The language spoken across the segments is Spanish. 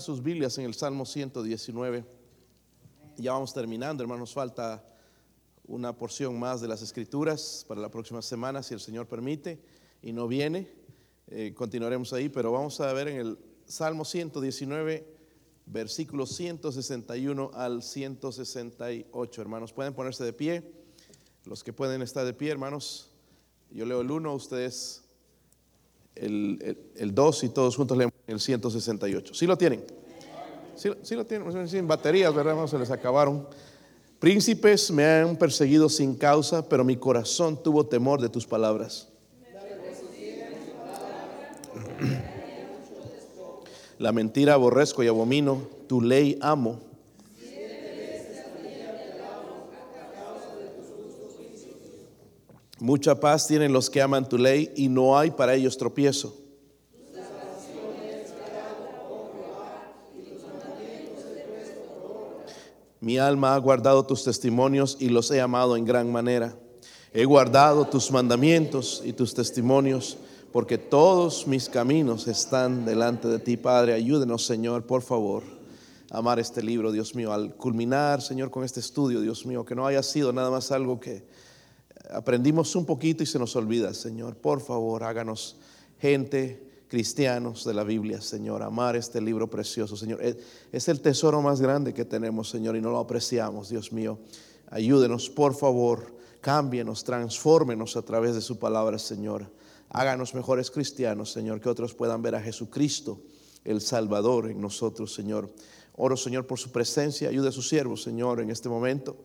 sus Biblias en el Salmo 119. Ya vamos terminando, hermanos, falta una porción más de las escrituras para la próxima semana, si el Señor permite, y no viene, eh, continuaremos ahí, pero vamos a ver en el Salmo 119, versículos 161 al 168, hermanos. Pueden ponerse de pie, los que pueden estar de pie, hermanos. Yo leo el 1, ustedes el 2 y todos juntos leemos el 168. ¿Sí lo tienen? ¿Sí, lo tienen? Sin baterías, ¿verdad? se les acabaron. Príncipes me han perseguido sin causa, pero mi corazón tuvo temor de tus palabras. La mentira aborrezco y abomino, tu ley amo. Mucha paz tienen los que aman tu ley y no hay para ellos tropiezo. Mi alma ha guardado tus testimonios y los he amado en gran manera. He guardado tus mandamientos y tus testimonios, porque todos mis caminos están delante de ti, Padre. Ayúdenos, Señor, por favor, a amar este libro, Dios mío, al culminar, Señor, con este estudio, Dios mío, que no haya sido nada más algo que aprendimos un poquito y se nos olvida, Señor. Por favor, háganos gente, cristianos de la Biblia, Señor. Amar este libro precioso, Señor. Es el tesoro más grande que tenemos, Señor, y no lo apreciamos, Dios mío. Ayúdenos, por favor. Cámbienos, transfórmenos a través de su palabra, Señor. Háganos mejores cristianos, Señor, que otros puedan ver a Jesucristo, el Salvador, en nosotros, Señor. Oro, Señor, por su presencia. Ayude a su siervo, Señor, en este momento.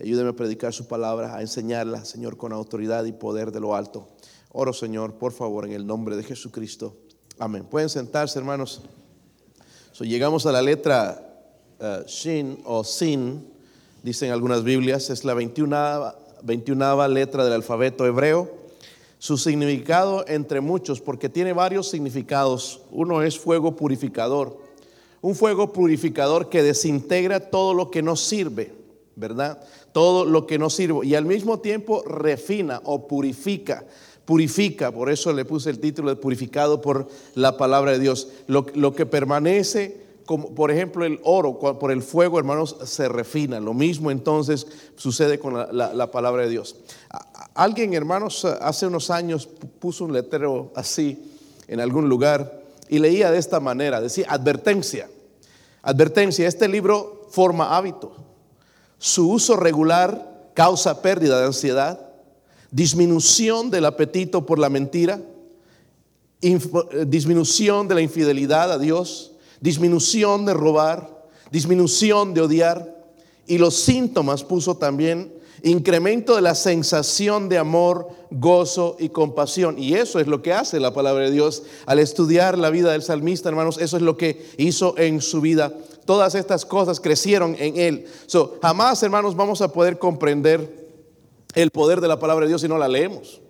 Ayúdeme a predicar su palabra, a enseñarla, Señor, con autoridad y poder de lo alto. Oro, Señor, por favor, en el nombre de Jesucristo. Amén. Pueden sentarse, hermanos. So, llegamos a la letra uh, Shin o Sin, dicen algunas Biblias, es la 21, 21 letra del alfabeto hebreo. Su significado entre muchos, porque tiene varios significados. Uno es fuego purificador. Un fuego purificador que desintegra todo lo que no sirve, ¿verdad? Todo lo que no sirve y al mismo tiempo refina o purifica. Purifica, por eso le puse el título de purificado por la palabra de Dios. Lo, que permanece, como por ejemplo el oro, por el fuego, hermanos, se refina. Lo mismo entonces sucede con la, la palabra de Dios. Alguien, hermanos, hace unos años puso un letrero así en algún lugar y leía de esta manera, decía advertencia. Advertencia, este libro forma hábito. Su uso regular causa pérdida de ansiedad, disminución del apetito por la mentira, disminución de la infidelidad a Dios, disminución de robar, disminución de odiar. Y los síntomas puso también incremento de la sensación de amor, gozo y compasión. Y eso es lo que hace la palabra de Dios al estudiar la vida del salmista, hermanos. Eso es lo que hizo en su vida todas estas cosas crecieron en él. So, jamás, hermanos, vamos a poder comprender el poder de la palabra de Dios si no la leemos.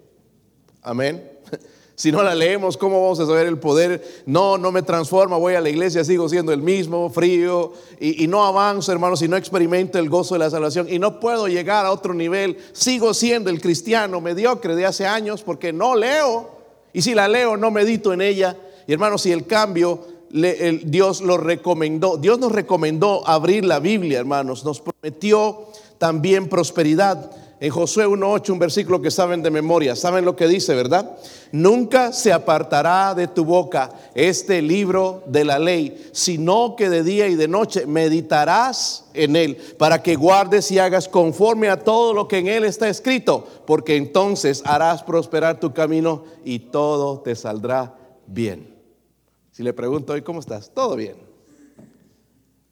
Amén. Si no la leemos, ¿cómo vamos a saber el poder? No, no me transforma, voy a la iglesia, sigo siendo el mismo, frío, y, y, no avanzo, hermanos, si no experimento el gozo de la salvación, y no puedo llegar a otro nivel, sigo siendo el cristiano mediocre de hace años porque no leo, y si la leo, no medito en ella. Y hermanos, si el cambio Dios lo recomendó. Dios nos recomendó abrir la Biblia, hermanos. Nos prometió también prosperidad. En Josué 1.8, un versículo que saben de memoria, saben lo que dice, ¿verdad? Nunca se apartará de tu boca este libro de la ley, sino que de día y de noche meditarás en él, para que guardes y hagas conforme a todo lo que en él está escrito, porque entonces harás prosperar tu camino y todo te saldrá bien. Si le pregunto hoy, ¿cómo estás? Todo bien.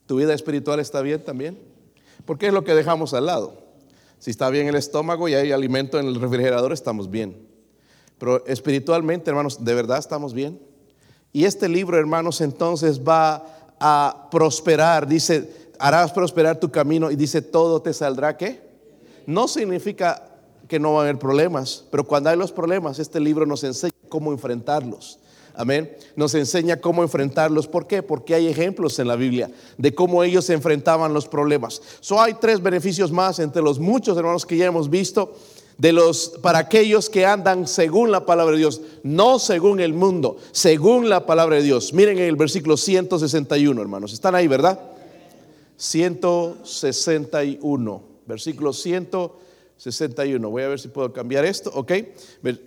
¿Tu vida espiritual está bien también? Porque es lo que dejamos al lado. Si está bien el estómago y hay alimento en el refrigerador, estamos bien. Pero espiritualmente, hermanos, ¿de verdad estamos bien? Y este libro, hermanos, entonces va a prosperar. Dice, harás prosperar tu camino y dice, todo te saldrá, ¿qué? No significa que no va a haber problemas, pero cuando hay los problemas, este libro nos enseña cómo enfrentarlos. Amén. Nos enseña cómo enfrentarlos. ¿Por qué? Porque hay ejemplos en la Biblia de cómo ellos enfrentaban los problemas. So hay tres beneficios más entre los muchos hermanos que ya hemos visto de los para aquellos que andan según la palabra de Dios, no según el mundo, según la palabra de Dios. Miren el versículo 161, hermanos. Están ahí, ¿verdad? 161, versículo 161. Voy a ver si puedo cambiar esto, ¿ok?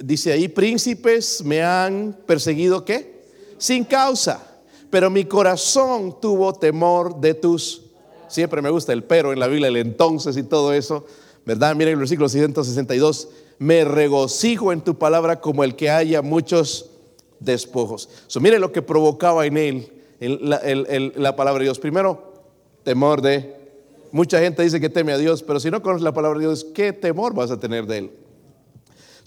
Dice ahí, príncipes me han perseguido, ¿qué? Sin causa, pero mi corazón tuvo temor de tus... Siempre me gusta el pero en la Biblia, el entonces y todo eso, ¿verdad? Miren el versículo 162, me regocijo en tu palabra como el que haya muchos despojos. So, miren lo que provocaba en él la palabra de Dios. Primero, temor de... Mucha gente dice que teme a Dios, pero si no conoces la palabra de Dios, ¿qué temor vas a tener de Él?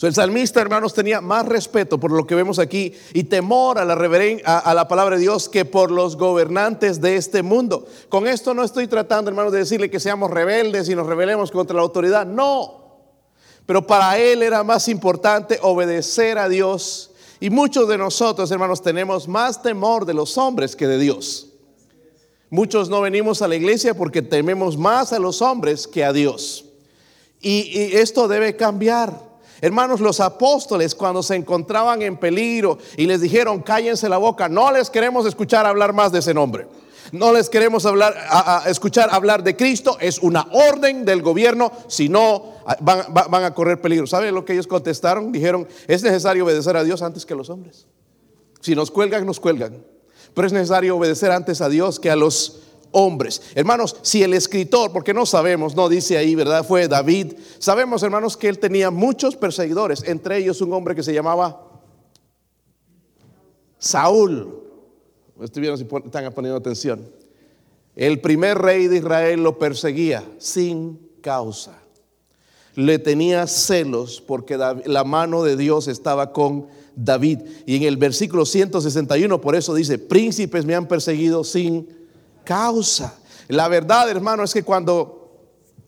el salmista, hermanos, tenía más respeto por lo que vemos aquí y temor a la, a, la palabra de Dios que por los gobernantes de este mundo. Con esto no estoy tratando, hermanos, de decirle que seamos rebeldes y nos rebelemos contra la autoridad. No. Pero para él era más importante obedecer a Dios. Y muchos de nosotros, hermanos, tenemos más temor de los hombres que de Dios. Muchos no venimos a la iglesia porque tememos más a los hombres que a Dios. Y, esto debe cambiar. Hermanos, los apóstoles cuando se encontraban en peligro y les dijeron, cállense la boca, no les queremos escuchar hablar más de ese nombre. No les queremos escuchar hablar de Cristo. Es una orden del gobierno, si no van, van a correr peligro. ¿Saben lo que ellos contestaron? Dijeron, es necesario obedecer a Dios antes que a los hombres. Si nos cuelgan, nos cuelgan pero es necesario obedecer antes a Dios que a los hombres. Hermanos, si el escritor, porque no sabemos, no dice ahí, ¿verdad? Fue David. Sabemos, hermanos, que él tenía muchos perseguidores, entre ellos un hombre que se llamaba Saúl. Estuvieron si están poniendo atención. El primer rey de Israel lo perseguía sin causa. Le tenía celos porque la mano de Dios estaba con David. Y en el versículo 161 por eso dice, príncipes me han perseguido sin causa. La verdad, hermano, es que cuando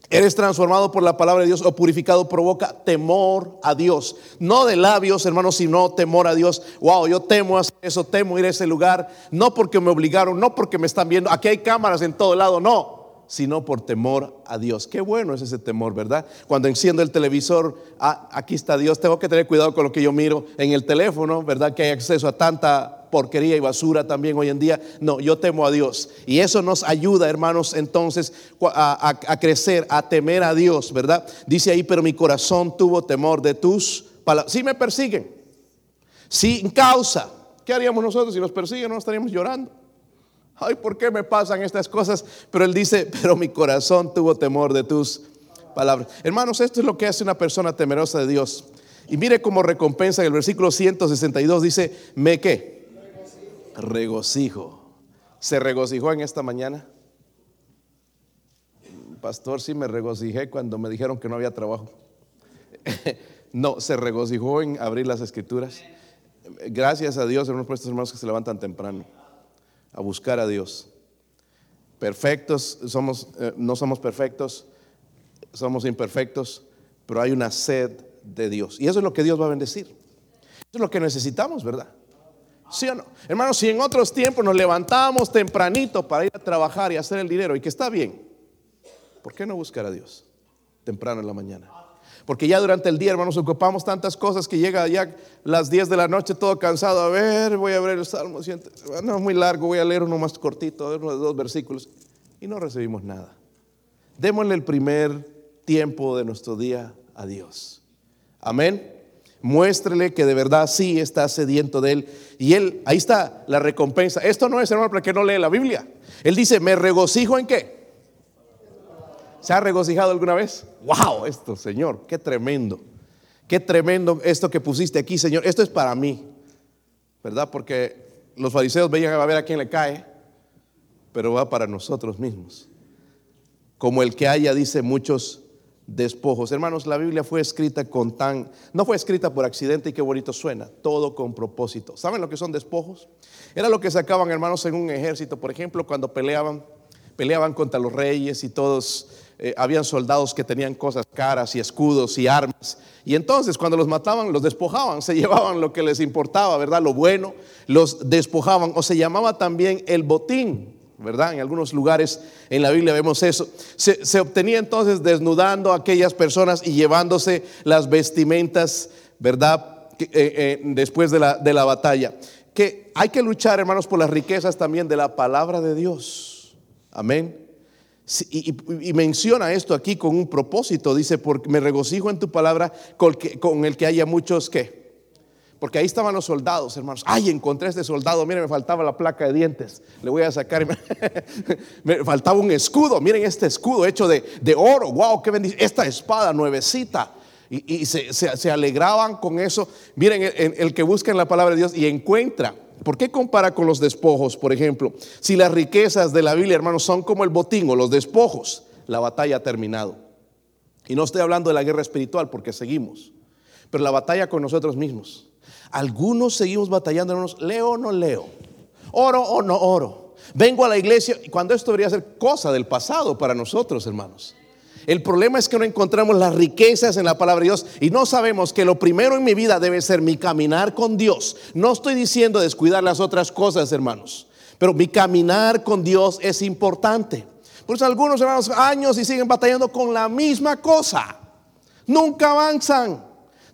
eres transformado por la palabra de Dios o purificado, provoca temor a Dios. No de labios, hermano, sino temor a Dios. Wow, yo temo hacer eso, temo ir a ese lugar. No porque me obligaron, no porque me están viendo. Aquí hay cámaras en todo lado, no sino por temor a Dios. Qué bueno es ese temor, ¿verdad? Cuando enciendo el televisor, ah, aquí está Dios, tengo que tener cuidado con lo que yo miro en el teléfono, ¿verdad? Que hay acceso a tanta porquería y basura también hoy en día. No, yo temo a Dios. Y eso nos ayuda, hermanos, entonces a, crecer, a temer a Dios, ¿verdad? Dice ahí, pero mi corazón tuvo temor de tus palabras. Si me persiguen, sin causa, ¿qué haríamos nosotros si nos persiguen? No estaríamos llorando ay, ¿por qué me pasan estas cosas? Pero él dice, pero mi corazón tuvo temor de tus palabras. Hermanos, esto es lo que hace una persona temerosa de Dios. Y mire cómo recompensa en el versículo 162 dice, ¿me qué? Regocijo. ¿Se regocijó en esta mañana? Pastor, sí me regocijé cuando me dijeron que no había trabajo. no, se regocijó en abrir las escrituras. Gracias a Dios, hermanos, por estos hermanos que se levantan temprano a buscar a Dios. Perfectos, somos, eh, no somos perfectos, somos imperfectos, pero hay una sed de Dios. Y eso es lo que Dios va a bendecir. Eso es lo que necesitamos, ¿verdad? ¿Sí o no? Hermanos, si en otros tiempos nos levantamos tempranito para ir a trabajar y hacer el dinero, y que está bien, ¿por qué no buscar a Dios temprano en la mañana? Porque ya durante el día, hermanos, ocupamos tantas cosas que llega ya las 10 de la noche todo cansado. A ver, voy a ver el Salmo. No es muy largo, voy a leer uno más cortito, uno de dos versículos. Y no recibimos nada. Démosle el primer tiempo de nuestro día a Dios. Amén. Muéstrele que de verdad sí está sediento de Él. Y Él, ahí está la recompensa. Esto no es, hermano, para que no lee la Biblia. Él dice, ¿me regocijo en qué? ¿Se ha regocijado alguna vez? ¡Wow! Esto, Señor, qué tremendo. Qué tremendo esto que pusiste aquí, Señor. Esto es para mí, ¿verdad? Porque los fariseos veían a ver a quién le cae, pero va para nosotros mismos. Como el que haya, dice muchos despojos. Hermanos, la Biblia fue escrita con tan, no fue escrita por accidente y qué bonito suena, todo con propósito. ¿Saben lo que son despojos? Era lo que sacaban, hermanos, en un ejército, por ejemplo, cuando peleaban, peleaban contra los reyes y todos eh, habían soldados que tenían cosas caras y escudos y armas. Y entonces cuando los mataban, los despojaban, se llevaban lo que les importaba, ¿verdad? Lo bueno, los despojaban. O se llamaba también el botín. ¿verdad? En algunos lugares en la Biblia vemos eso. Se, obtenía entonces desnudando a aquellas personas y llevándose las vestimentas, ¿verdad? Eh, eh, después de la, de la batalla. Que hay que luchar, hermanos, por las riquezas también de la palabra de Dios. Amén. Y, menciona esto aquí con un propósito. Dice, porque me regocijo en tu palabra con, el que haya muchos que porque ahí estaban los soldados, hermanos. Ay, encontré este soldado. Miren, me faltaba la placa de dientes. Le voy a sacar. me faltaba un escudo. Miren este escudo hecho de, oro. Wow, qué bendición. Esta espada nuevecita. Y, se, alegraban con eso. Miren, el, el, que busca en la palabra de Dios y encuentra. ¿Por qué compara con los despojos, por ejemplo? Si las riquezas de la Biblia, hermanos, son como el botín o los despojos, la batalla ha terminado. Y no estoy hablando de la guerra espiritual porque seguimos, pero la batalla con nosotros mismos. Algunos seguimos batallando, hermanos, leo o no leo, oro o no oro. Vengo a la iglesia cuando esto debería ser cosa del pasado para nosotros, hermanos. El problema es que no encontramos las riquezas en la palabra de Dios y no sabemos que lo primero en mi vida debe ser mi caminar con Dios. No estoy diciendo descuidar las otras cosas, hermanos, pero mi caminar con Dios es importante. Por eso algunos hermanos años y siguen batallando con la misma cosa. Nunca avanzan.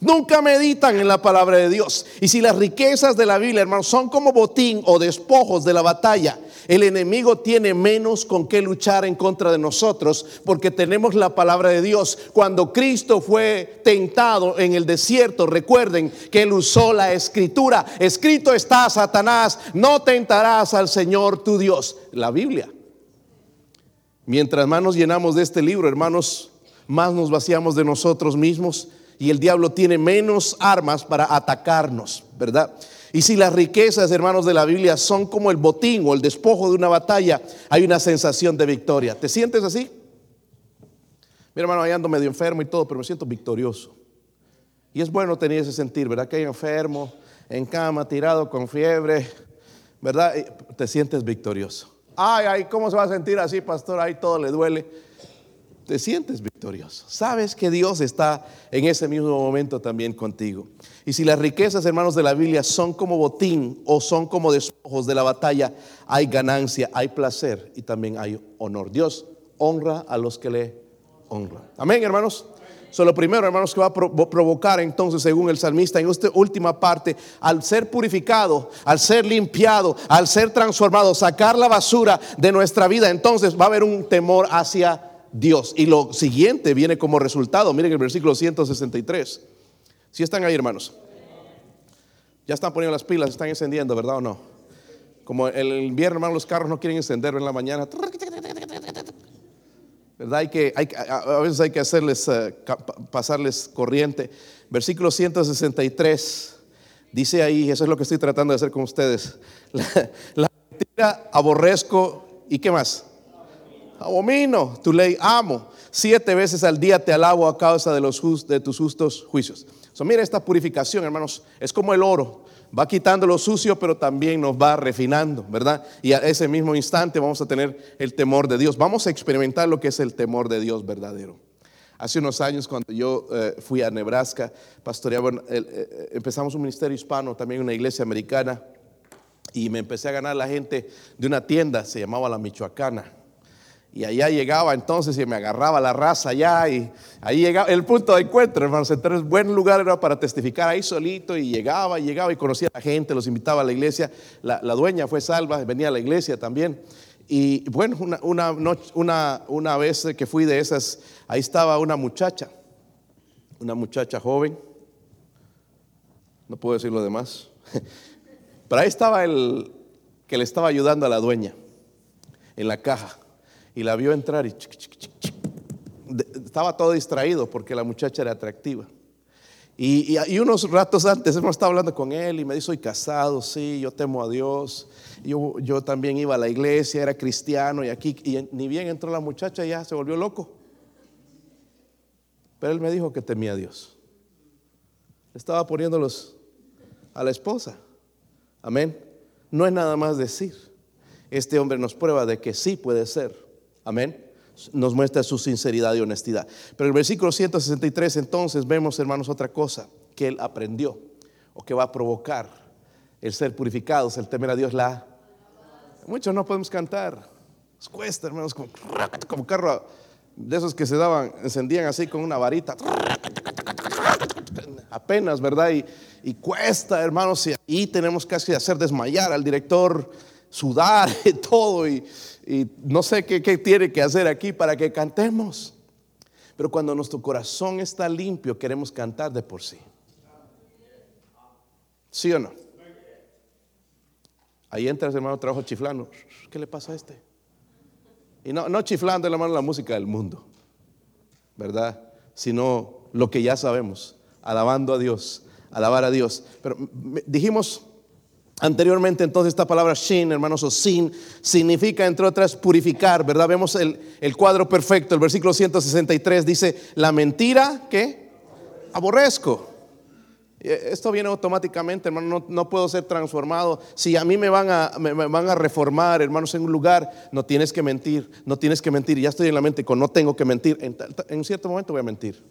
Nunca meditan en la palabra de Dios. Y si las riquezas de la Biblia, hermanos, son como botín o despojos de la batalla, el enemigo tiene menos con qué luchar en contra de nosotros porque tenemos la palabra de Dios. Cuando Cristo fue tentado en el desierto, recuerden que él usó la escritura. Escrito está, Satanás, no tentarás al Señor tu Dios. La Biblia. Mientras más nos llenamos de este libro, hermanos, más nos vaciamos de nosotros mismos y el diablo tiene menos armas para atacarnos, ¿verdad? Y si las riquezas, hermanos de la Biblia, son como el botín o el despojo de una batalla, hay una sensación de victoria. ¿Te sientes así? Mi hermano, ahí ando medio enfermo y todo, pero me siento victorioso. Y es bueno tener ese sentir, ¿verdad? Que hay enfermo, en cama, tirado con fiebre, ¿verdad? Te sientes victorioso. Ay, ay, ¿cómo se va a sentir así, pastor? Ahí todo le duele te sientes victorioso. Sabes que Dios está en ese mismo momento también contigo. Y si las riquezas, hermanos de la Biblia, son como botín o son como despojos de la batalla, hay ganancia, hay placer y también hay honor. Dios honra a los que le honran. Amén, hermanos. Eso lo primero, hermanos, que va a provocar entonces, según el salmista, en esta última parte, al ser purificado, al ser limpiado, al ser transformado, sacar la basura de nuestra vida, entonces va a haber un temor hacia Dios. Y lo siguiente viene como resultado. Miren el versículo 163. Si están ahí, hermanos. Ya están poniendo las pilas, están encendiendo, ¿verdad o no? Como el invierno, hermanos, los carros no quieren encender en la mañana. ¿Verdad? Hay que, a veces hay que hacerles, eh, pasarles corriente. Versículo 163. Dice ahí, eso es lo que estoy tratando de hacer con ustedes. La, la mentira aborrezco. ¿Y qué más? Abomino tu ley, amo. Siete veces al día te alabo a causa de, tus justos juicios. So, mira esta purificación, hermanos, es como el oro. Va quitando lo sucio, pero también nos va refinando, ¿verdad? Y a ese mismo instante vamos a tener el temor de Dios. Vamos a experimentar lo que es el temor de Dios verdadero. Hace unos años, cuando yo eh, fui a Nebraska, pastoreaba, eh, empezamos un ministerio hispano, también una iglesia americana, y me empecé a ganar la gente de una tienda, se llamaba La Michoacana y allá llegaba entonces y me agarraba la raza allá y ahí llegaba el punto de encuentro, hermanos. Entonces, buen lugar era para testificar ahí solito y llegaba y llegaba y conocía a la gente, los invitaba a la iglesia. La, dueña fue salva, venía a la iglesia también. Y bueno, una, una, una, una vez que fui de esas, ahí estaba una muchacha, una muchacha joven. No puedo decir lo demás. Pero ahí estaba el que le estaba ayudando a la dueña en la caja y la vio entrar y estaba todo distraído porque la muchacha era atractiva. Y, unos ratos antes hemos estado hablando con él y me dijo, soy casado, sí, yo temo a Dios. Yo, yo también iba a la iglesia, era cristiano y aquí, y ni bien entró la muchacha, ya se volvió loco. Pero él me dijo que temía a Dios. Estaba poniéndolos a la esposa. Amén. No es nada más decir. Este hombre nos prueba de que sí puede ser Amén. Nos muestra su sinceridad y honestidad. Pero el versículo 163 entonces vemos, hermanos, otra cosa que él aprendió o que va a provocar el ser purificados, el temer a Dios. La muchos no podemos cantar. cuesta, hermanos, como, como carro de esos que se daban, encendían así con una varita. Apenas, ¿verdad? Y, y cuesta, hermanos, y ahí tenemos casi hacer desmayar al director, sudar y todo, y, y no sé qué, tiene que hacer aquí para que cantemos. Pero cuando nuestro corazón está limpio, queremos cantar de por sí. ¿Sí o no? Ahí entra ese hermano trabajo chiflando. ¿Qué le pasa a este? Y no, no chiflando la mano la música del mundo, ¿verdad? Sino lo que ya sabemos, alabando a Dios, alabar a Dios. Pero dijimos anteriormente entonces esta palabra shin, hermanos, o sin, significa entre otras purificar, ¿verdad? Vemos el, el cuadro perfecto, el versículo 163 dice, la mentira, ¿qué? Aborrezco. Eh, esto viene automáticamente, hermano, no, puedo ser transformado. Si a mí me van a, me, van a reformar, hermanos, en un lugar, no tienes que mentir, no tienes que mentir. Ya estoy en la mente con no tengo que mentir. En, en cierto momento voy a mentir.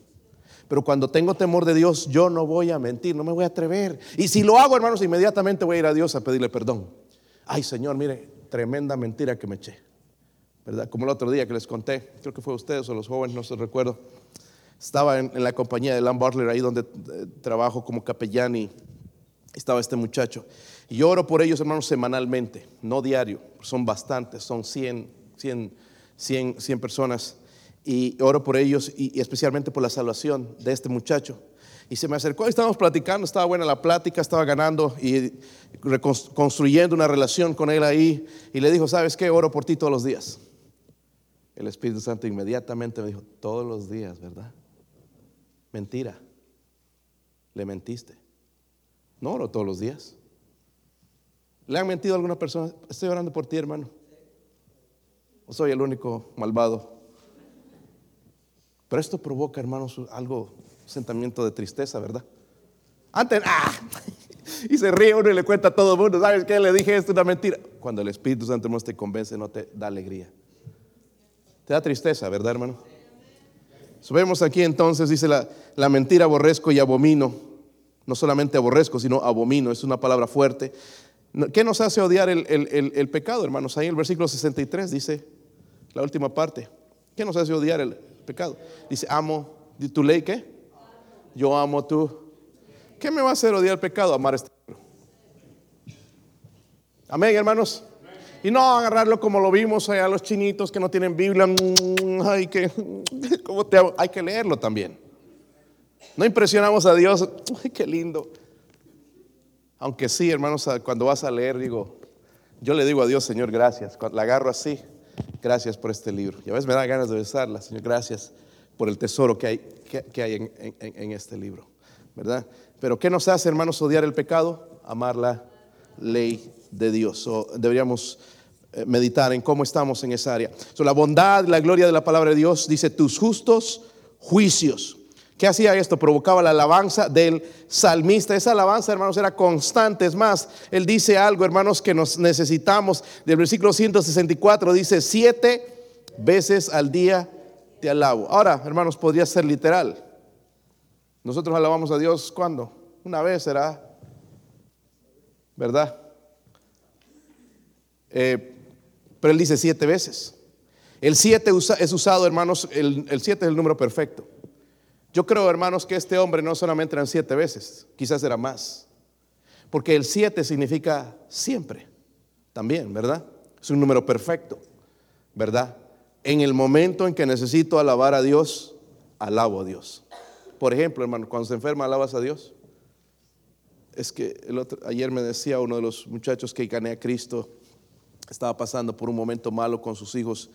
Pero cuando tengo temor de Dios, yo no voy a mentir, no me voy a atrever. Y si lo hago, hermanos, inmediatamente voy a ir a Dios a pedirle perdón. Ay, Señor, mire, tremenda mentira que me eché. ¿Verdad? Como el otro día que les conté, creo que fue ustedes o los jóvenes, no se recuerdo estaba en, la compañía de Lam Butler, ahí donde eh, trabajo como capellán y estaba este muchacho. Y yo oro por ellos, hermanos, semanalmente, no diario, son bastantes, son 100, 100, 100, 100 personas. Y oro por ellos y, especialmente por la salvación de este muchacho. Y se me acercó, estábamos platicando, estaba buena la plática, estaba ganando y reconstruyendo una relación con él ahí. Y le dijo, ¿sabes qué? Oro por ti todos los días. El Espíritu Santo inmediatamente me dijo, todos los días, ¿verdad? Mentira. Le mentiste. No oro todos los días. ¿Le han mentido a alguna persona? Estoy orando por ti, hermano. ¿O soy el único malvado? Pero esto provoca, hermanos, algo, un sentimiento de tristeza, ¿verdad? Antes, ¡ah! Y se ríe uno y le cuenta a todo el mundo, ¿sabes qué? Le dije esto, una mentira. Cuando el Espíritu Santo no te convence, no te da alegría. Te da tristeza, ¿verdad, hermano? vemos aquí entonces, dice la, la, mentira aborrezco y abomino. No solamente aborrezco, sino abomino. Es una palabra fuerte. ¿Qué nos hace odiar el, el, el, pecado, hermanos? Ahí en el versículo 63 dice la última parte. ¿Qué nos hace odiar el pecado? Dice, amo, ¿tu ley qué? Yo amo tú. ¿Qué me va a hacer odiar el pecado? Amar este Amén, hermanos. Y no agarrarlo como lo vimos allá los chinitos que no tienen Biblia. Mm, ay, que, ¿cómo te Hay que leerlo también. No impresionamos a Dios. Ay, qué lindo. Aunque sí, hermanos, cuando vas a leer, digo, yo le digo a Dios, Señor, gracias. La agarro así, gracias por este libro. Y a veces me da ganas de besarla, Señor, gracias por el tesoro que hay, que, hay en, este libro. ¿Verdad? Pero ¿qué nos hace, hermanos, odiar el pecado? Amar la ley de Dios. Deberíamos eh, meditar en cómo estamos en esa área. So, la bondad, la gloria de la palabra de Dios dice tus justos juicios. ¿Qué hacía esto? Provocaba la alabanza del salmista. Esa alabanza, hermanos, era constante. Es más, él dice algo, hermanos, que nos necesitamos. Del versículo 164 dice, siete veces al día te alabo. Ahora, hermanos, podría ser literal. Nosotros alabamos a Dios cuando? Una vez será, ¿verdad? Eh, pero él dice siete veces. El siete es usado, hermanos, el, siete es el número perfecto. Yo creo, hermanos, que este hombre no solamente eran siete veces, quizás era más. Porque el siete significa siempre, también, ¿verdad? Es un número perfecto, ¿verdad? En el momento en que necesito alabar a Dios, alabo a Dios. Por ejemplo, hermano, cuando se enferma, alabas a Dios. Es que ayer me decía uno de los muchachos que gané a Cristo, estaba pasando por un momento malo con sus hijos,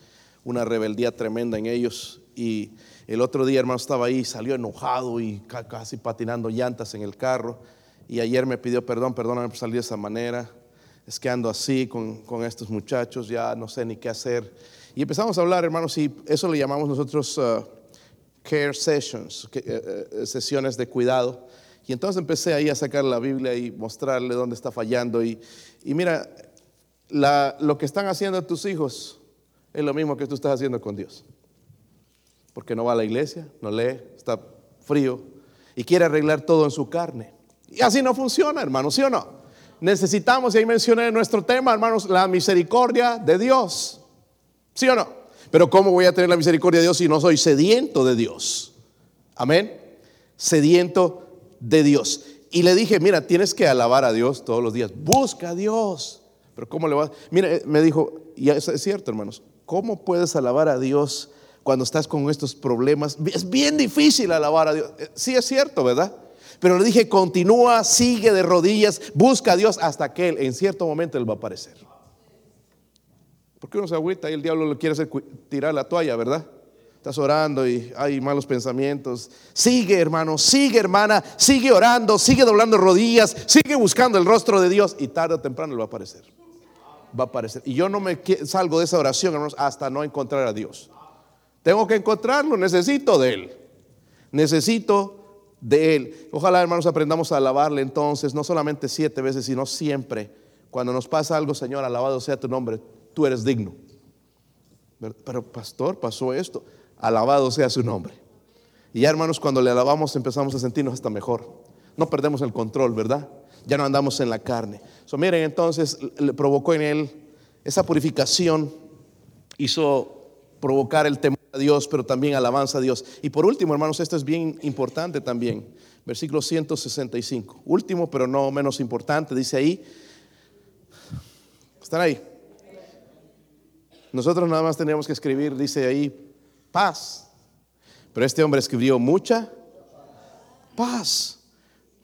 una rebeldía tremenda en ellos. Y el otro día, hermano, estaba ahí, salió enojado y casi patinando llantas en el carro. Y ayer me pidió perdón, perdóname por salir de esa manera. Es que ando así con, estos muchachos, ya no sé ni qué hacer. Y empezamos a hablar, hermanos, y eso le llamamos nosotros uh, care sessions, eh, eh, sesiones de cuidado. Y entonces empecé ahí a sacar la Biblia y mostrarle dónde está fallando. Y, y mira, lo que están haciendo tus hijos es lo mismo que tú estás haciendo con Dios. Porque no va a la iglesia, no lee, está frío y quiere arreglar todo en su carne. Y así no funciona, hermanos, ¿sí o no? Necesitamos, y ahí mencioné nuestro tema, hermanos, la misericordia de Dios. ¿Sí o no? Pero ¿cómo voy a tener la misericordia de Dios si no soy sediento de Dios? Amén. Sediento de Dios. Y le dije, mira, tienes que alabar a Dios todos los días. Busca a Dios. Pero ¿cómo le va? Mira, eh, me dijo, y es cierto, hermanos. ¿Cómo puedes alabar a Dios cuando estás con estos problemas? Es bien difícil alabar a Dios. Eh, sí es cierto, ¿verdad? Pero le dije, continúa, sigue de rodillas, busca a Dios hasta que Él en cierto momento Él va a aparecer. Porque uno se agüita y el diablo le quiere hacer tirar la toalla, ¿verdad? Estás orando y hay malos pensamientos. Sigue, hermano, sigue, hermana, sigue orando, sigue doblando rodillas, sigue buscando el rostro de Dios y tarde o temprano Él va a aparecer. Va a aparecer. Y yo no me salgo de esa oración, hermanos, hasta no encontrar a Dios. Tengo que encontrarlo, necesito de Él. Necesito de Él. Ojalá, hermanos, aprendamos a alabarle entonces, no solamente siete veces, sino siempre. Cuando nos pasa algo, Señor, alabado sea tu nombre, tú eres digno. Pero, pastor, pasó esto. Alabado sea su nombre. Y ya, hermanos, cuando le alabamos empezamos a sentirnos hasta mejor. No perdemos el control, ¿verdad? Ya no andamos en la carne. So, miren, entonces le provocó en él esa purificación, hizo provocar el temor a Dios, pero también alabanza a Dios. Y por último, hermanos, esto es bien importante también. Versículo 165. Último, pero no menos importante, dice ahí. ¿Están ahí? Nosotros nada más teníamos que escribir, dice ahí, paz. Pero este hombre escribió mucha paz.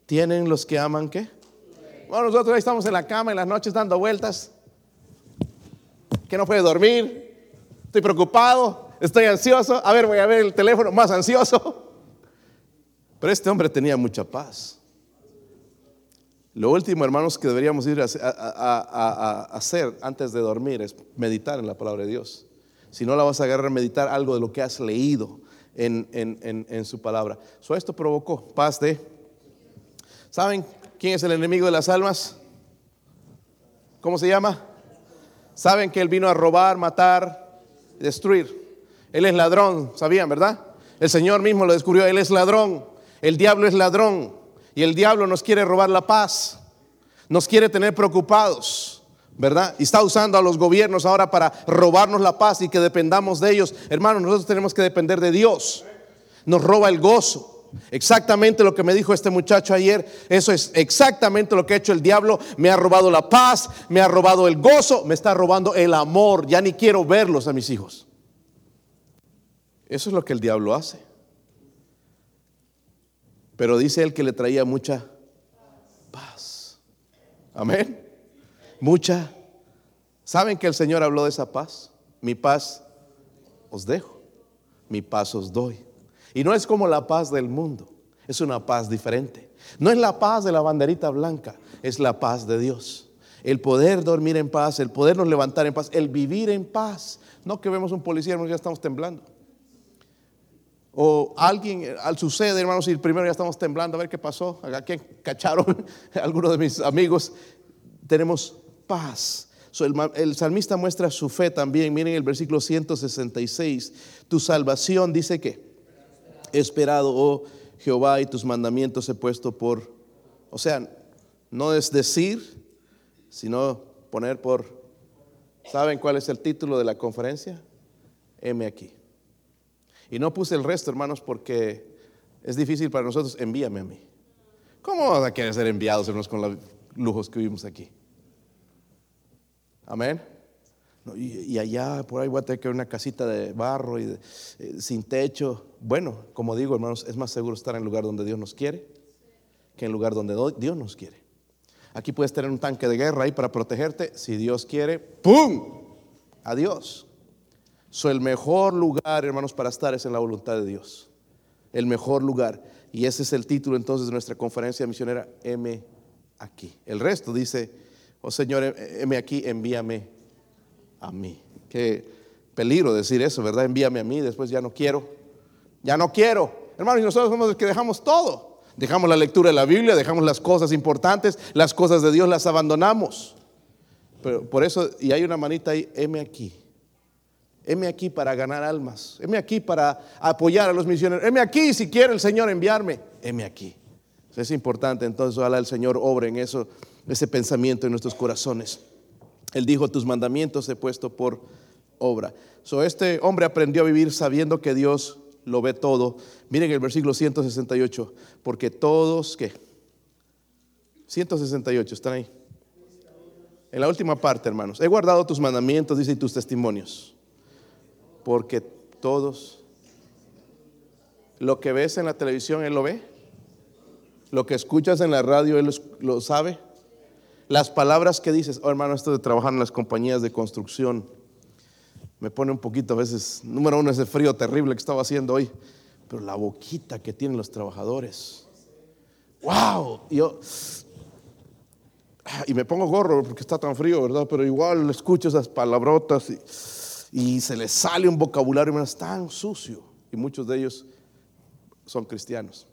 ¿Tienen los que aman qué? Bueno, nosotros ahí estamos en la cama en las noches dando vueltas. Que no puede dormir estoy preocupado, estoy ansioso, a ver, voy a ver el teléfono, más ansioso. Pero este hombre tenía mucha paz. Lo último, hermanos, que deberíamos ir a, hacer antes de dormir es meditar en la palabra de Dios. Si no la vas a agarrar, meditar algo de lo que has leído en, su palabra. So, esto provocó paz de... ¿Saben quién es el enemigo de las almas? ¿Cómo se llama? ¿Saben que él vino a robar, matar, destruir. Él es ladrón, sabían, ¿verdad? El Señor mismo lo descubrió, Él es ladrón. El diablo es ladrón. Y el diablo nos quiere robar la paz. Nos quiere tener preocupados, ¿verdad? Y está usando a los gobiernos ahora para robarnos la paz y que dependamos de ellos. Hermanos, nosotros tenemos que depender de Dios. Nos roba el gozo. Exactamente lo que me dijo este muchacho ayer, eso es exactamente lo que ha hecho el diablo. Me ha robado la paz, me ha robado el gozo, me está robando el amor. Ya ni quiero verlos a mis hijos. Eso es lo que el diablo hace. Pero dice él que le traía mucha paz. Amén. Mucha. ¿Saben que el Señor habló de esa paz? Mi paz os dejo, mi paz os doy. Y no es como la paz del mundo, es una paz diferente. No es la paz de la banderita blanca, es la paz de Dios. El poder dormir en paz, el podernos levantar en paz, el vivir en paz. No que vemos un policía, hermanos, ya estamos temblando. O alguien, al sucede, hermanos, y primero ya estamos temblando, a ver qué pasó, a quién cacharon algunos de mis amigos. Tenemos paz. el, salmista muestra su fe también. Miren el versículo 166. Tu salvación dice que esperado, oh Jehová, y tus mandamientos he puesto por, o sea, no es decir, sino poner por, ¿saben cuál es el título de la conferencia? M aquí. Y no puse el resto, hermanos, porque es difícil para nosotros, envíame a mí. ¿Cómo vamos a querer ser enviados, hermanos, con los lujos que vivimos aquí? Amén y, allá por ahí voy a tener que una casita de barro y eh, sin techo. Bueno, como digo, hermanos, es más seguro estar en el lugar donde Dios nos quiere que en el lugar donde Dios nos quiere. Aquí puedes tener un tanque de guerra ahí para protegerte. Si Dios quiere, ¡pum! Adiós. So, el mejor lugar, hermanos, para estar es en la voluntad de Dios. El mejor lugar. Y ese es el título entonces de nuestra conferencia misionera, M aquí. El resto dice, oh Señor, M aquí, envíame a mí. Qué peligro decir eso, ¿verdad? Envíame a mí, después ya no quiero. Ya no quiero. Hermanos, y nosotros somos los que dejamos todo. Dejamos la lectura de la Biblia, dejamos las cosas importantes, las cosas de Dios las abandonamos. Pero por eso, y hay una manita ahí, heme aquí. Heme aquí para ganar almas. Heme aquí para apoyar a los misioneros. Heme aquí si quiere el Señor enviarme. Heme aquí. Es importante, entonces ojalá el Señor obre en eso, ese pensamiento en nuestros corazones. Él dijo, tus mandamientos he puesto por obra. So, este hombre aprendió a vivir sabiendo que Dios lo ve todo. Miren el versículo 168, porque todos, ¿qué? 168, están ahí. En la última parte, hermanos, he guardado tus mandamientos, dice, y tus testimonios, porque todos, lo que ves en la televisión, Él lo ve, lo que escuchas en la radio, Él lo sabe, las palabras que dices, oh hermano, esto de trabajar en las compañías de construcción, me pone un poquito a veces, número uno, ese frío terrible que estaba haciendo hoy, pero la boquita que tienen los trabajadores. ¡Wow! Y yo, y me pongo gorro porque está tan frío, ¿verdad? Pero igual escucho esas palabrotas y, se les sale un vocabulario tan sucio. Y muchos de ellos son cristianos.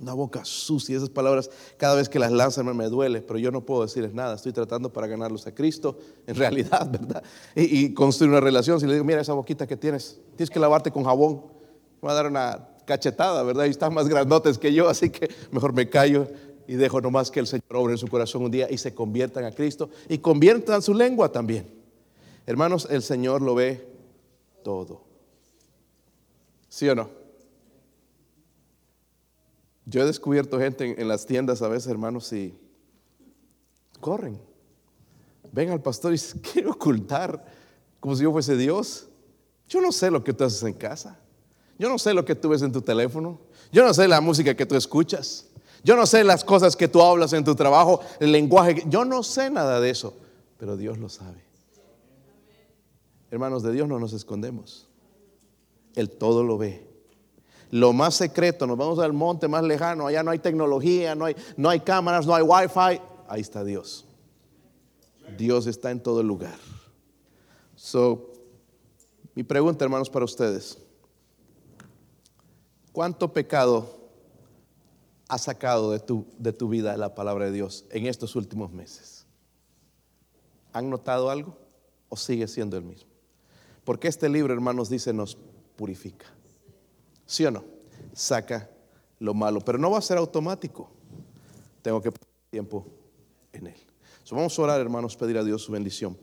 Una boca sucia, esas palabras, cada vez que las lanzan me duele, pero yo no puedo decirles nada. Estoy tratando para ganarlos a Cristo, en realidad, ¿verdad? Y, construir una relación. Si le digo, mira esa boquita que tienes, tienes que lavarte con jabón. Me va a dar una cachetada, ¿verdad? Y están más grandotes que yo, así que mejor me callo y dejo nomás que el Señor obre en su corazón un día y se conviertan a Cristo y conviertan su lengua también. Hermanos, el Señor lo ve todo. ¿Sí o no? Yo he descubierto gente en, las tiendas a veces, hermanos, y corren. Ven al pastor y se quiere ocultar como si yo fuese Dios. Yo no sé lo que tú haces en casa. Yo no sé lo que tú ves en tu teléfono. Yo no sé la música que tú escuchas. Yo no sé las cosas que tú hablas en tu trabajo, el lenguaje. Yo no sé nada de eso, pero Dios lo sabe. Hermanos, de Dios no nos escondemos. Él todo lo ve. Lo más secreto, nos vamos al monte más lejano, allá no hay tecnología, no hay, no hay cámaras, no hay wifi. Ahí está Dios. Dios está en todo lugar. So, mi pregunta, hermanos, para ustedes. ¿Cuánto pecado ha sacado de tu, de tu vida la palabra de Dios en estos últimos meses? ¿Han notado algo o sigue siendo el mismo? Porque este libro, hermanos, dice nos purifica. ¿Sí o no? Saca lo malo, pero no va a ser automático. Tengo que poner tiempo en él. vamos a orar, hermanos, pedir a Dios su bendición.